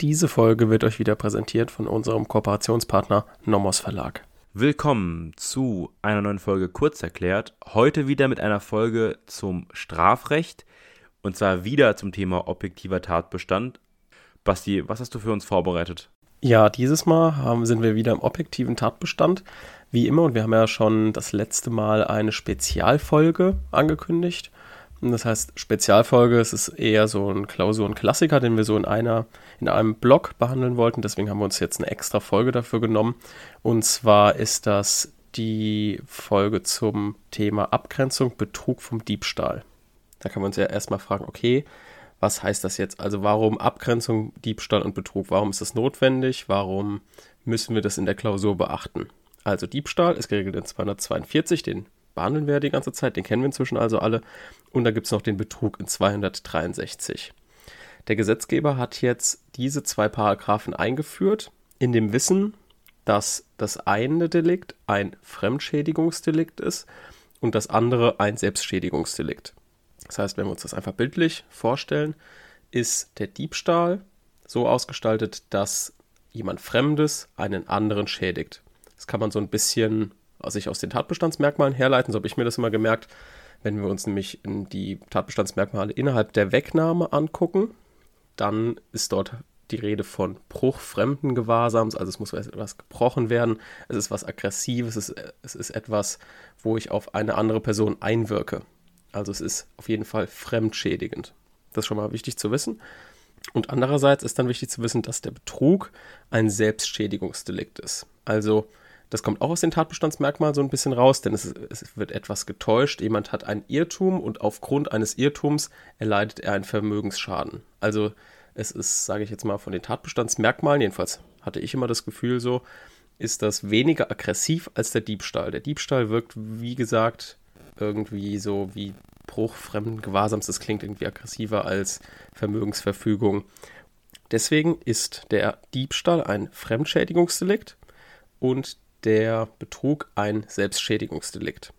Diese Folge wird euch wieder präsentiert von unserem Kooperationspartner Nomos Verlag. Willkommen zu einer neuen Folge Kurz erklärt. Heute wieder mit einer Folge zum Strafrecht und zwar wieder zum Thema objektiver Tatbestand. Basti, was hast du für uns vorbereitet? Ja, dieses Mal haben, sind wir wieder im objektiven Tatbestand, wie immer. Und wir haben ja schon das letzte Mal eine Spezialfolge angekündigt. Das heißt, Spezialfolge, es ist eher so ein Klausurenklassiker, den wir so in einer, in einem Blog behandeln wollten. Deswegen haben wir uns jetzt eine extra Folge dafür genommen. Und zwar ist das die Folge zum Thema Abgrenzung, Betrug vom Diebstahl. Da kann man uns ja erstmal fragen, okay, was heißt das jetzt? Also warum Abgrenzung, Diebstahl und Betrug? Warum ist das notwendig? Warum müssen wir das in der Klausur beachten? Also Diebstahl ist geregelt in 242, den behandeln wir ja die ganze Zeit, den kennen wir inzwischen also alle. Und da gibt es noch den Betrug in 263. Der Gesetzgeber hat jetzt diese zwei Paragraphen eingeführt, in dem Wissen, dass das eine Delikt ein Fremdschädigungsdelikt ist und das andere ein Selbstschädigungsdelikt. Das heißt, wenn wir uns das einfach bildlich vorstellen, ist der Diebstahl so ausgestaltet, dass jemand Fremdes einen anderen schädigt. Das kann man so ein bisschen sich aus den Tatbestandsmerkmalen herleiten. So habe ich mir das immer gemerkt. Wenn wir uns nämlich die Tatbestandsmerkmale innerhalb der Wegnahme angucken, dann ist dort die Rede von Bruch fremden Gewahrsams, also es muss etwas gebrochen werden, es ist was Aggressives, es ist, es ist etwas, wo ich auf eine andere Person einwirke. Also es ist auf jeden Fall fremdschädigend. Das ist schon mal wichtig zu wissen. Und andererseits ist dann wichtig zu wissen, dass der Betrug ein Selbstschädigungsdelikt ist. Also das kommt auch aus den Tatbestandsmerkmalen so ein bisschen raus, denn es, es, wird etwas getäuscht. Jemand hat ein Irrtum und aufgrund eines Irrtums erleidet er einen Vermögensschaden. Also es ist, sage ich jetzt mal, von den Tatbestandsmerkmalen, jedenfalls hatte ich immer das Gefühl so, ist das weniger aggressiv als der Diebstahl. Der Diebstahl wirkt, wie gesagt, irgendwie so wie Bruch fremden Gewahrsams. Das klingt irgendwie aggressiver als Vermögensverfügung. Deswegen ist der Diebstahl ein Fremdschädigungsdelikt und der Betrug ein Selbstschädigungsdelikt.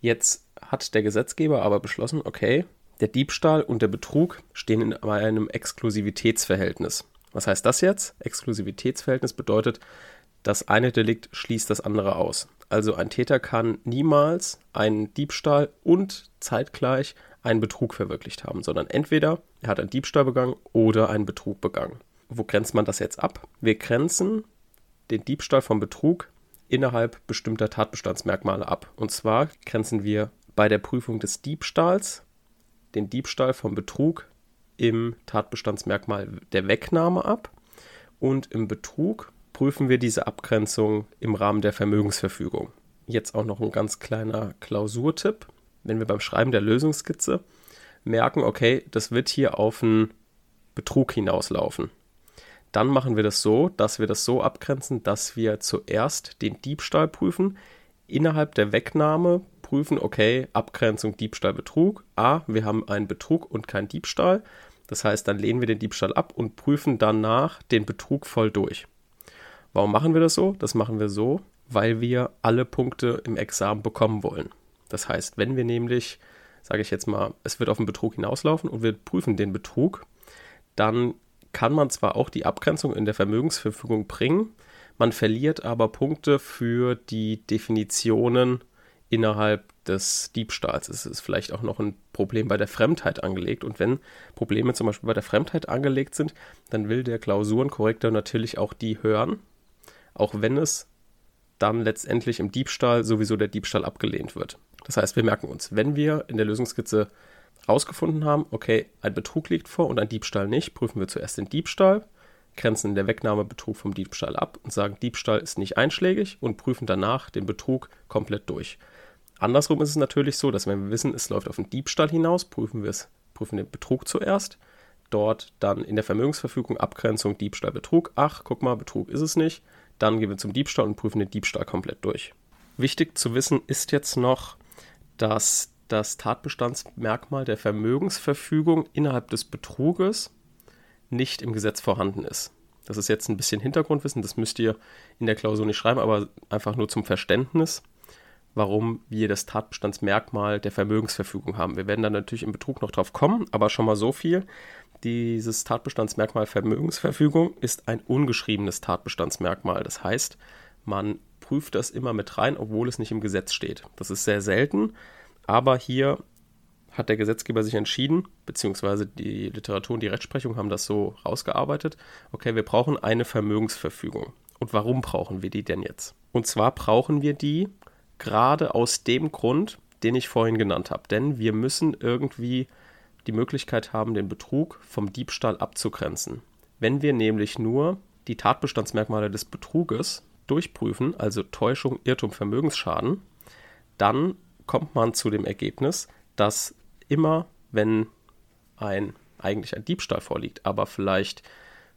Jetzt hat der Gesetzgeber aber beschlossen, okay, der Diebstahl und der Betrug stehen in einem Exklusivitätsverhältnis. Was heißt das jetzt? Exklusivitätsverhältnis bedeutet, das eine Delikt schließt das andere aus. Also ein Täter kann niemals einen Diebstahl und zeitgleich einen Betrug verwirklicht haben, sondern entweder er hat einen Diebstahl begangen oder einen Betrug begangen. Wo grenzt man das jetzt ab? Wir grenzen den Diebstahl vom Betrug innerhalb bestimmter Tatbestandsmerkmale ab. Und zwar grenzen wir bei der Prüfung des Diebstahls den Diebstahl vom Betrug im Tatbestandsmerkmal der Wegnahme ab und im Betrug prüfen wir diese Abgrenzung im Rahmen der Vermögensverfügung. Jetzt auch noch ein ganz kleiner Klausurtipp. Wenn wir beim Schreiben der Lösungskizze merken, okay, das wird hier auf einen Betrug hinauslaufen, dann machen wir das so, dass wir das so abgrenzen, dass wir zuerst den Diebstahl prüfen, innerhalb der Wegnahme prüfen, okay, Abgrenzung Diebstahl, Betrug. A, wir haben einen Betrug und keinen Diebstahl. Das heißt, dann lehnen wir den Diebstahl ab und prüfen danach den Betrug voll durch. Warum machen wir das so? Das machen wir so, weil wir alle Punkte im Examen bekommen wollen. Das heißt, wenn wir nämlich, sage ich jetzt mal, es wird auf den Betrug hinauslaufen und wir prüfen den Betrug, dann kann man zwar auch die Abgrenzung in der Vermögensverfügung bringen, man verliert aber Punkte für die Definitionen innerhalb des Diebstahls. Es ist vielleicht auch noch ein Problem bei der Fremdheit angelegt. Und wenn Probleme zum Beispiel bei der Fremdheit angelegt sind, dann will der Klausurenkorrektor natürlich auch die hören, auch wenn es dann letztendlich im Diebstahl sowieso der Diebstahl abgelehnt wird. Das heißt, wir merken uns, wenn wir in der Lösungskizze rausgefunden haben, okay, ein Betrug liegt vor und ein Diebstahl nicht, prüfen wir zuerst den Diebstahl, grenzen in der Wegnahme Betrug vom Diebstahl ab und sagen, Diebstahl ist nicht einschlägig und prüfen danach den Betrug komplett durch. Andersrum ist es natürlich so, dass wenn wir wissen, es läuft auf den Diebstahl hinaus, prüfen wir es, prüfen den Betrug zuerst, dort dann in der Vermögensverfügung Abgrenzung Diebstahl Betrug. Ach, guck mal, Betrug ist es nicht. Dann gehen wir zum Diebstahl und prüfen den Diebstahl komplett durch. Wichtig zu wissen ist jetzt noch, dass das Tatbestandsmerkmal der Vermögensverfügung innerhalb des Betruges nicht im Gesetz vorhanden ist. Das ist jetzt ein bisschen Hintergrundwissen, das müsst ihr in der Klausur nicht schreiben, aber einfach nur zum Verständnis, warum wir das Tatbestandsmerkmal der Vermögensverfügung haben. Wir werden dann natürlich im Betrug noch drauf kommen, aber schon mal so viel. dieses Tatbestandsmerkmal Vermögensverfügung ist ein ungeschriebenes Tatbestandsmerkmal. Das heißt, man prüft das immer mit rein, obwohl es nicht im Gesetz steht. Das ist sehr selten, aber hier hat der Gesetzgeber sich entschieden, beziehungsweise die Literatur und die Rechtsprechung haben das so rausgearbeitet. Okay, wir brauchen eine Vermögensverfügung. Und warum brauchen wir die denn jetzt? Und zwar brauchen wir die gerade aus dem Grund, den ich vorhin genannt habe. Denn wir müssen irgendwie die Möglichkeit haben, den Betrug vom Diebstahl abzugrenzen. Wenn wir nämlich nur die Tatbestandsmerkmale des Betruges durchprüfen, also Täuschung, Irrtum, Vermögensschaden, dann kommt man zu dem Ergebnis, dass immer, wenn ein eigentlich ein Diebstahl vorliegt, aber vielleicht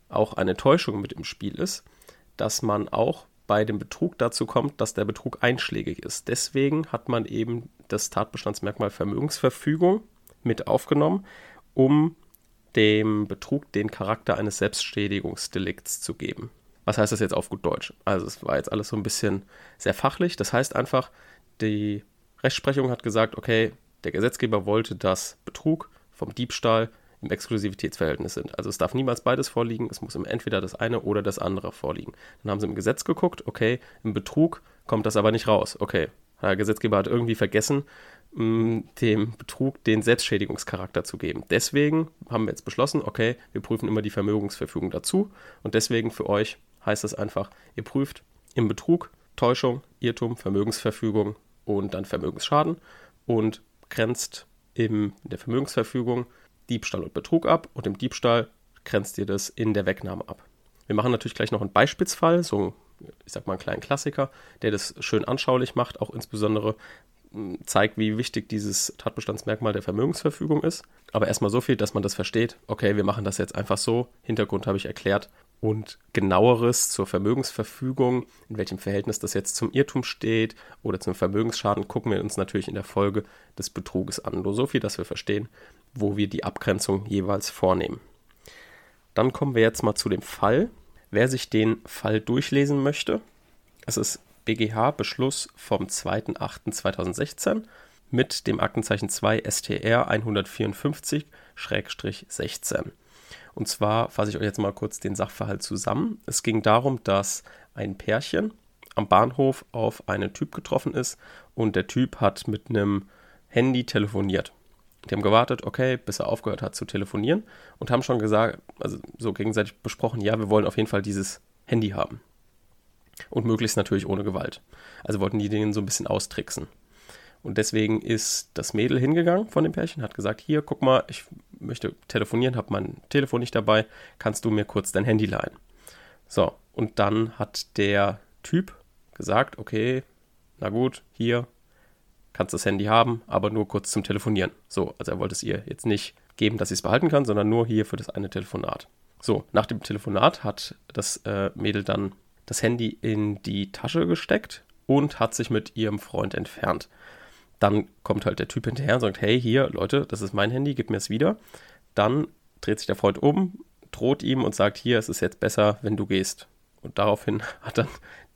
auch eine Täuschung mit im Spiel ist, dass man auch bei dem Betrug dazu kommt, dass der Betrug einschlägig ist. Deswegen hat man eben das Tatbestandsmerkmal Vermögensverfügung mit aufgenommen, um dem Betrug den Charakter eines Selbstschädigungsdelikts zu geben. Was heißt das jetzt auf gut Deutsch? Also es war jetzt alles so ein bisschen sehr fachlich. Das heißt einfach, die Rechtsprechung hat gesagt, okay, der Gesetzgeber wollte, dass Betrug vom Diebstahl im Exklusivitätsverhältnis sind. Also es darf niemals beides vorliegen, es muss entweder das eine oder das andere vorliegen. Dann haben sie im Gesetz geguckt, okay, im Betrug kommt das aber nicht raus. Okay, der Gesetzgeber hat irgendwie vergessen, mm, dem Betrug den Selbstschädigungscharakter zu geben. Deswegen haben wir jetzt beschlossen, okay, wir prüfen immer die Vermögensverfügung dazu und deswegen für euch heißt es einfach, ihr prüft im Betrug Täuschung, Irrtum, Vermögensverfügung und dann Vermögensschaden und grenzt in der Vermögensverfügung Diebstahl und Betrug ab und im Diebstahl grenzt ihr das in der Wegnahme ab. Wir machen natürlich gleich noch einen Beispielsfall, so ich sag mal einen kleinen Klassiker, der das schön anschaulich macht, auch insbesondere hm, zeigt, wie wichtig dieses Tatbestandsmerkmal der Vermögensverfügung ist. Aber erstmal so viel, dass man das versteht. Okay, wir machen das jetzt einfach so. Hintergrund habe ich erklärt und genaueres zur Vermögensverfügung, in welchem Verhältnis das jetzt zum Irrtum steht oder zum Vermögensschaden, gucken wir uns natürlich in der Folge des Betruges an. Nur so viel, dass wir verstehen, wo wir die Abgrenzung jeweils vornehmen. Dann kommen wir jetzt mal zu dem Fall. Wer sich den Fall durchlesen möchte, es ist BGH-Beschluss vom 2.8.2016 mit dem Aktenzeichen 2 STR 154-16. Und zwar fasse ich euch jetzt mal kurz den Sachverhalt zusammen. Es ging darum, dass ein Pärchen am Bahnhof auf einen Typ getroffen ist und der Typ hat mit einem Handy telefoniert. Die haben gewartet, okay, bis er aufgehört hat zu telefonieren und haben schon gesagt, also so gegenseitig besprochen, ja, wir wollen auf jeden Fall dieses Handy haben. Und möglichst natürlich ohne Gewalt. Also wollten die den so ein bisschen austricksen. Und deswegen ist das Mädel hingegangen von dem Pärchen, hat gesagt, hier, guck mal, ich möchte telefonieren, habe mein Telefon nicht dabei, kannst du mir kurz dein Handy leihen? So, und dann hat der Typ gesagt, okay, na gut, hier, kannst das Handy haben, aber nur kurz zum Telefonieren. So, also er wollte es ihr jetzt nicht geben, dass sie es behalten kann, sondern nur hier für das eine Telefonat. So, nach dem Telefonat hat das äh, Mädel dann das Handy in die Tasche gesteckt und hat sich mit ihrem Freund entfernt. Dann kommt halt der Typ hinterher und sagt, hey, hier, Leute, das ist mein Handy, gib mir es wieder. Dann dreht sich der Freund um, droht ihm und sagt, hier, es ist jetzt besser, wenn du gehst. Und daraufhin hat dann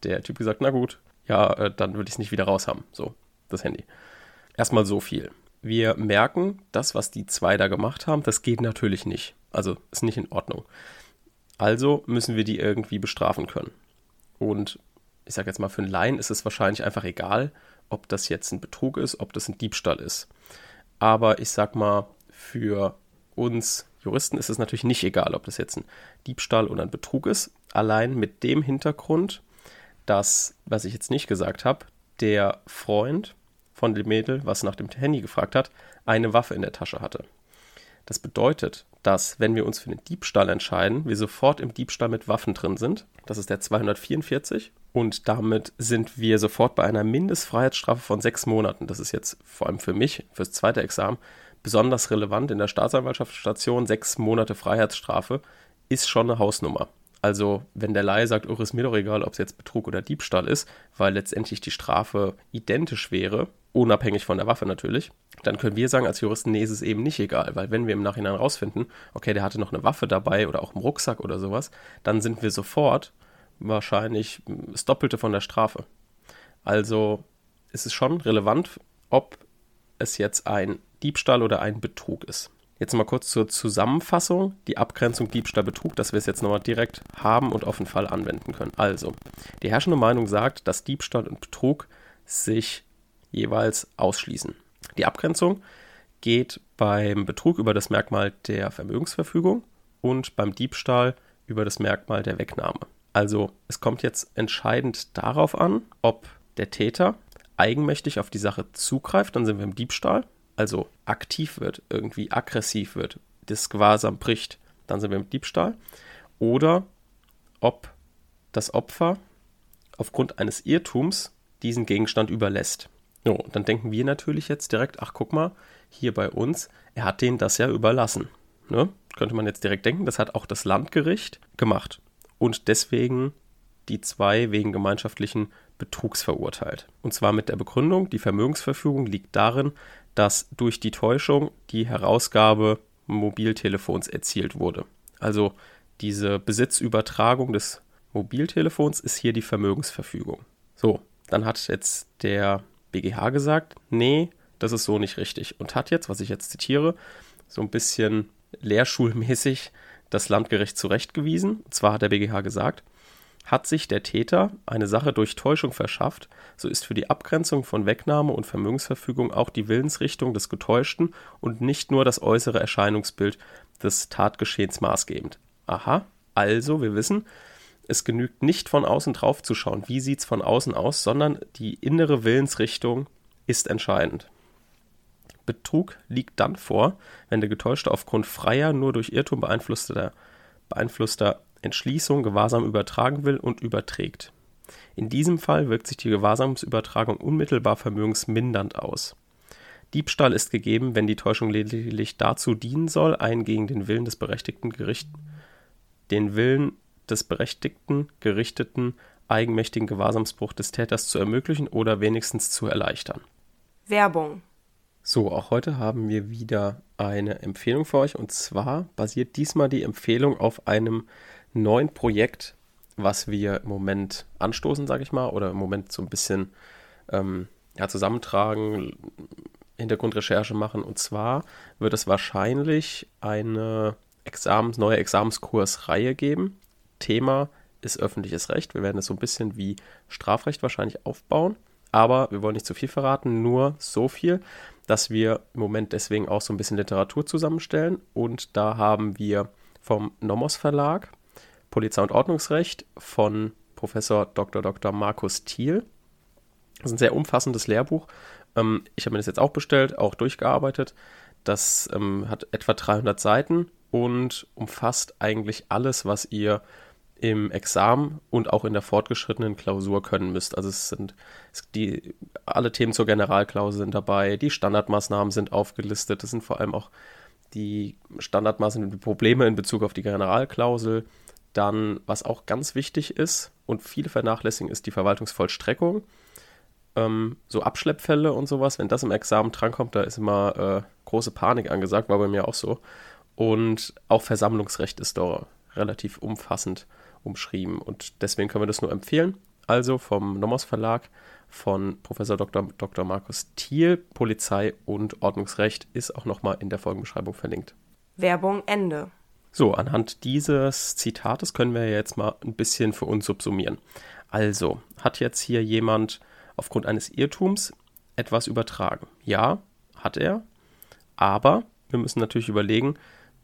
der Typ gesagt, na gut, ja, äh, dann würde ich es nicht wieder raus haben, so, das Handy. Erstmal so viel. Wir merken, das, was die zwei da gemacht haben, das geht natürlich nicht. Also ist nicht in Ordnung. Also müssen wir die irgendwie bestrafen können. Und ich sage jetzt mal, für einen Laien ist es wahrscheinlich einfach egal, ob das jetzt ein Betrug ist, ob das ein Diebstahl ist. Aber ich sag mal, für uns Juristen ist es natürlich nicht egal, ob das jetzt ein Diebstahl oder ein Betrug ist. Allein mit dem Hintergrund, dass, was ich jetzt nicht gesagt habe, der Freund von dem Mädel, was nach dem Handy gefragt hat, eine Waffe in der Tasche hatte. Das bedeutet, dass, wenn wir uns für den Diebstahl entscheiden, wir sofort im Diebstahl mit Waffen drin sind. Das ist der 244 und damit sind wir sofort bei einer Mindestfreiheitsstrafe von sechs Monaten. Das ist jetzt vor allem für mich, fürs zweite Examen, besonders relevant in der Staatsanwaltschaftsstation. Sechs Monate Freiheitsstrafe ist schon eine Hausnummer. Also, wenn der Laie sagt, oh, ist mir doch egal, ob es jetzt Betrug oder Diebstahl ist, weil letztendlich die Strafe identisch wäre, unabhängig von der Waffe natürlich, dann können wir sagen als Juristen, nee, ist es eben nicht egal, weil wenn wir im Nachhinein rausfinden, okay, der hatte noch eine Waffe dabei oder auch im Rucksack oder sowas, dann sind wir sofort wahrscheinlich das Doppelte von der Strafe. Also ist es schon relevant, ob es jetzt ein Diebstahl oder ein Betrug ist. Jetzt mal kurz zur Zusammenfassung, die Abgrenzung Diebstahl-Betrug, dass wir es jetzt nochmal direkt haben und auf den Fall anwenden können. Also, die herrschende Meinung sagt, dass Diebstahl und Betrug sich jeweils ausschließen. Die Abgrenzung geht beim Betrug über das Merkmal der Vermögensverfügung und beim Diebstahl über das Merkmal der Wegnahme. Also es kommt jetzt entscheidend darauf an, ob der Täter eigenmächtig auf die Sache zugreift, dann sind wir im Diebstahl, also aktiv wird, irgendwie aggressiv wird, das Gewahrsam bricht, dann sind wir im Diebstahl, oder ob das Opfer aufgrund eines Irrtums diesen Gegenstand überlässt. So, und dann denken wir natürlich jetzt direkt, ach guck mal, hier bei uns, er hat denen das ja überlassen. Ne? Könnte man jetzt direkt denken, das hat auch das Landgericht gemacht. Und deswegen die zwei wegen gemeinschaftlichen Betrugs verurteilt. Und zwar mit der Begründung, die Vermögensverfügung liegt darin, dass durch die Täuschung die Herausgabe Mobiltelefons erzielt wurde. Also diese Besitzübertragung des Mobiltelefons ist hier die Vermögensverfügung. So, dann hat jetzt der BGH gesagt, nee, das ist so nicht richtig. Und hat jetzt, was ich jetzt zitiere, so ein bisschen lehrschulmäßig das Landgericht zurechtgewiesen. Und zwar hat der BGH gesagt, hat sich der Täter eine Sache durch Täuschung verschafft, so ist für die Abgrenzung von Wegnahme und Vermögensverfügung auch die Willensrichtung des Getäuschten und nicht nur das äußere Erscheinungsbild des Tatgeschehens maßgebend. Aha, also wir wissen, es genügt nicht von außen drauf zu schauen, wie sieht es von außen aus, sondern die innere Willensrichtung ist entscheidend. Betrug liegt dann vor, wenn der Getäuschte aufgrund freier, nur durch Irrtum beeinflusster, beeinflusster Entschließung Gewahrsam übertragen will und überträgt. In diesem Fall wirkt sich die Gewahrsamsübertragung unmittelbar vermögensmindernd aus. Diebstahl ist gegeben, wenn die Täuschung lediglich dazu dienen soll, einen gegen den Willen des berechtigten Gericht, den Willen des berechtigten, gerichteten, eigenmächtigen Gewahrsamsbruch des Täters zu ermöglichen oder wenigstens zu erleichtern. Werbung. So, auch heute haben wir wieder eine Empfehlung für euch und zwar basiert diesmal die Empfehlung auf einem neuen Projekt, was wir im Moment anstoßen, sage ich mal, oder im Moment so ein bisschen ähm, ja, zusammentragen, Hintergrundrecherche machen. Und zwar wird es wahrscheinlich eine Examens, neue Examenskursreihe geben, Thema ist öffentliches Recht. Wir werden es so ein bisschen wie Strafrecht wahrscheinlich aufbauen. Aber wir wollen nicht zu viel verraten, nur so viel, dass wir im Moment deswegen auch so ein bisschen Literatur zusammenstellen. Und da haben wir vom Nomos Verlag Polizei und Ordnungsrecht von Professor Dr. Dr. Markus Thiel. Das ist ein sehr umfassendes Lehrbuch. Ähm, ich habe mir das jetzt auch bestellt, auch durchgearbeitet. Das ähm, hat etwa 300 Seiten und umfasst eigentlich alles, was ihr im Examen und auch in der fortgeschrittenen Klausur können müsst. Also es sind die alle Themen zur Generalklausel sind dabei, die Standardmaßnahmen sind aufgelistet, das sind vor allem auch die Standardmaßnahmen, die Probleme in Bezug auf die Generalklausel. Dann, was auch ganz wichtig ist und viele vernachlässigen, ist die Verwaltungsvollstreckung. Ähm, so Abschleppfälle und sowas, wenn das im Examen drankommt, da ist immer äh, große Panik angesagt, war bei mir auch so. Und auch Versammlungsrecht ist da relativ umfassend umschrieben. Und deswegen können wir das nur empfehlen. Also vom Nomos Verlag von Professor Dr. Dr. Markus Thiel, Polizei und Ordnungsrecht, ist auch nochmal in der Folgenbeschreibung verlinkt. Werbung Ende. So, anhand dieses Zitates können wir jetzt mal ein bisschen für uns subsumieren. Also, hat jetzt hier jemand aufgrund eines Irrtums etwas übertragen? Ja, hat er. Aber wir müssen natürlich überlegen,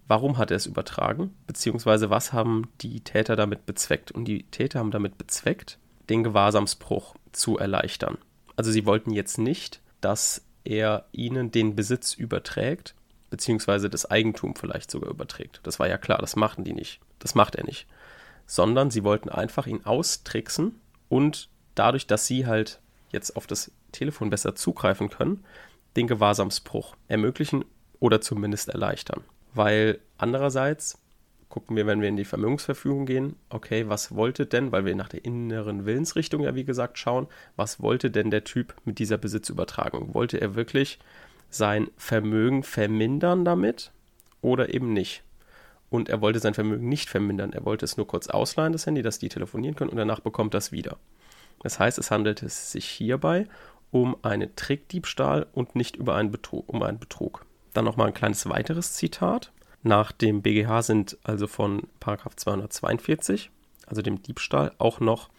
warum hat er es übertragen, beziehungsweise was haben die Täter damit bezweckt. Und die Täter haben damit bezweckt, den Gewahrsamsbruch zu erleichtern. Also sie wollten jetzt nicht, dass er ihnen den Besitz überträgt, beziehungsweise das Eigentum vielleicht sogar überträgt. Das war ja klar, das machen die nicht. Das macht er nicht. Sondern sie wollten einfach ihn austricksen und dadurch, dass sie halt jetzt auf das Telefon besser zugreifen können, den Gewahrsamsbruch ermöglichen oder zumindest erleichtern weil andererseits gucken wir, wenn wir in die Vermögensverfügung gehen, okay, was wollte denn, weil wir nach der inneren Willensrichtung ja wie gesagt schauen, was wollte denn der Typ mit dieser Besitzübertragung? Wollte er wirklich sein Vermögen vermindern damit oder eben nicht? Und er wollte sein Vermögen nicht vermindern, er wollte es nur kurz ausleihen, das Handy, dass die telefonieren können und danach bekommt das wieder. Das heißt, es handelte sich hierbei um einen Trickdiebstahl und nicht über einen Betrug, um einen Betrug. Dann nochmal ein kleines weiteres Zitat. Nach dem BGH sind also von 242, also dem Diebstahl, auch noch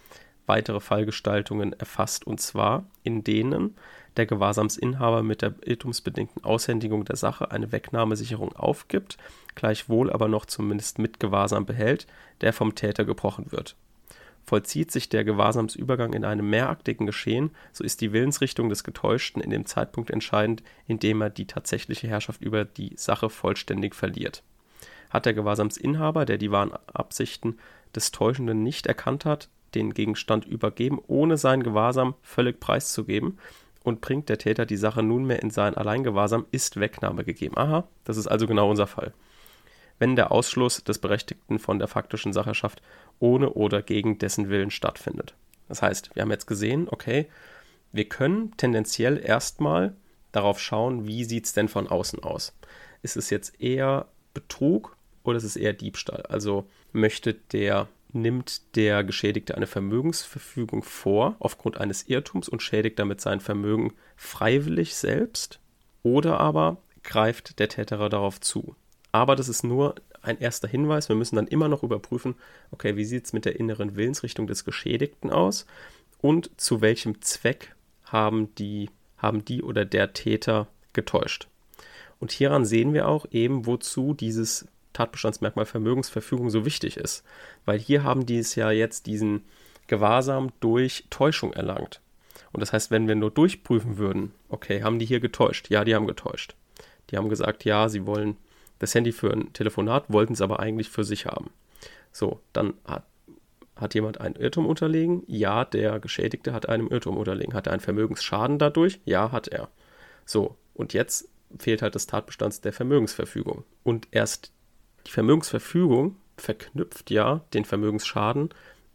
weitere Fallgestaltungen erfasst, und zwar in denen der Gewahrsamsinhaber mit der irrtumsbedingten Aushändigung der Sache eine Wegnahmesicherung aufgibt, gleichwohl aber noch zumindest mit Gewahrsam behält, der vom Täter gebrochen wird. Vollzieht sich der Gewahrsamsübergang in einem mehraktigen Geschehen, so ist die Willensrichtung des Getäuschten in dem Zeitpunkt entscheidend, in dem er die tatsächliche Herrschaft über die Sache vollständig verliert. Hat der Gewahrsamsinhaber, der die wahren Absichten des Täuschenden nicht erkannt hat, den Gegenstand übergeben, ohne sein Gewahrsam völlig preiszugeben, und bringt der Täter die Sache nunmehr in sein Alleingewahrsam, ist Wegnahme gegeben. Aha, das ist also genau unser Fall. Wenn der Ausschluss des Berechtigten von der faktischen Sacherschaft ohne oder gegen dessen Willen stattfindet. Das heißt, wir haben jetzt gesehen, okay, wir können tendenziell erstmal darauf schauen, wie sieht es denn von außen aus. Ist es jetzt eher Betrug oder ist es eher Diebstahl? Also möchte der nimmt der Geschädigte eine Vermögensverfügung vor aufgrund eines Irrtums und schädigt damit sein Vermögen freiwillig selbst oder aber greift der Täter darauf zu. Aber das ist nur ein erster Hinweis. Wir müssen dann immer noch überprüfen, okay, wie sieht es mit der inneren Willensrichtung des Geschädigten aus und zu welchem Zweck haben die, haben die oder der Täter getäuscht. Und hieran sehen wir auch eben, wozu dieses Tatbestandsmerkmal Vermögensverfügung so wichtig ist. Weil hier haben die es ja jetzt diesen Gewahrsam durch Täuschung erlangt. Und das heißt, wenn wir nur durchprüfen würden, okay, haben die hier getäuscht? Ja, die haben getäuscht. Die haben gesagt, ja, sie wollen das Handy für ein Telefonat, wollten es aber eigentlich für sich haben. So, dann hat, hat jemand einen Irrtum unterlegen? Ja, der Geschädigte hat einem Irrtum unterlegen. Hat er einen Vermögensschaden dadurch? Ja, hat er. So, und jetzt fehlt halt das Tatbestands der Vermögensverfügung. Und erst die Vermögensverfügung verknüpft ja den Vermögensschaden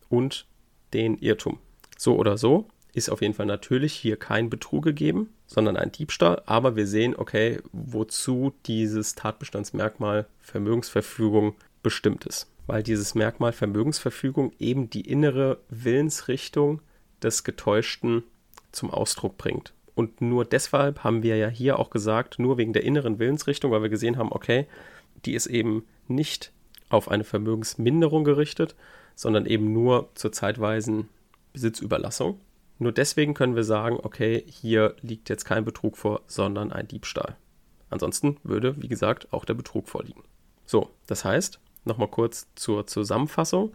und den Irrtum. So oder so ist auf jeden Fall natürlich hier kein Betrug gegeben, sondern ein Diebstahl, aber wir sehen, okay, wozu dieses Tatbestandsmerkmal Vermögensverfügung bestimmt ist. Weil dieses Merkmal Vermögensverfügung eben die innere Willensrichtung des Getäuschten zum Ausdruck bringt. Und nur deshalb haben wir ja hier auch gesagt, nur wegen der inneren Willensrichtung, weil wir gesehen haben, okay, die ist eben nicht auf eine Vermögensminderung gerichtet, sondern eben nur zur zeitweisen Besitzüberlassung. Nur deswegen können wir sagen, okay, hier liegt jetzt kein Betrug vor, sondern ein Diebstahl. Ansonsten würde, wie gesagt, auch der Betrug vorliegen. So, das heißt, nochmal kurz zur Zusammenfassung.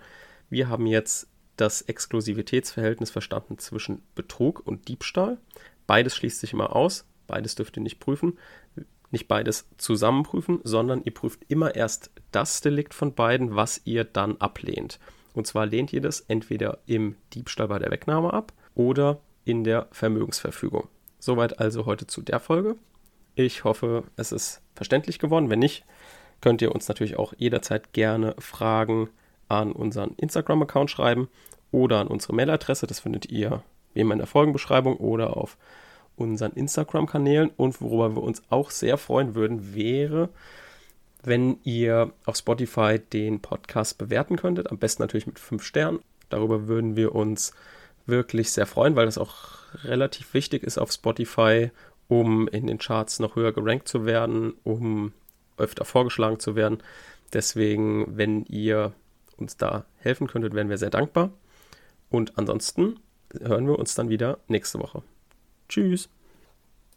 Wir haben jetzt das Exklusivitätsverhältnis verstanden zwischen Betrug und Diebstahl. Beides schließt sich immer aus, beides dürft ihr nicht prüfen nicht beides zusammen prüfen, sondern ihr prüft immer erst das Delikt von beiden, was ihr dann ablehnt. Und zwar lehnt ihr das entweder im Diebstahl bei der Wegnahme ab oder in der Vermögensverfügung. Soweit also heute zu der Folge. Ich hoffe, es ist verständlich geworden. Wenn nicht, könnt ihr uns natürlich auch jederzeit gerne Fragen an unseren Instagram-Account schreiben oder an unsere Mailadresse. Das findet ihr wie immer in der Folgenbeschreibung oder auf unseren Instagram-Kanälen und worüber wir uns auch sehr freuen würden, wäre, wenn ihr auf Spotify den Podcast bewerten könntet. Am besten natürlich mit fünf Sternen. Darüber würden wir uns wirklich sehr freuen, weil das auch relativ wichtig ist auf Spotify, um in den Charts noch höher gerankt zu werden, um öfter vorgeschlagen zu werden. Deswegen, wenn ihr uns da helfen könntet, wären wir sehr dankbar. Und ansonsten hören wir uns dann wieder nächste Woche. Tschüss.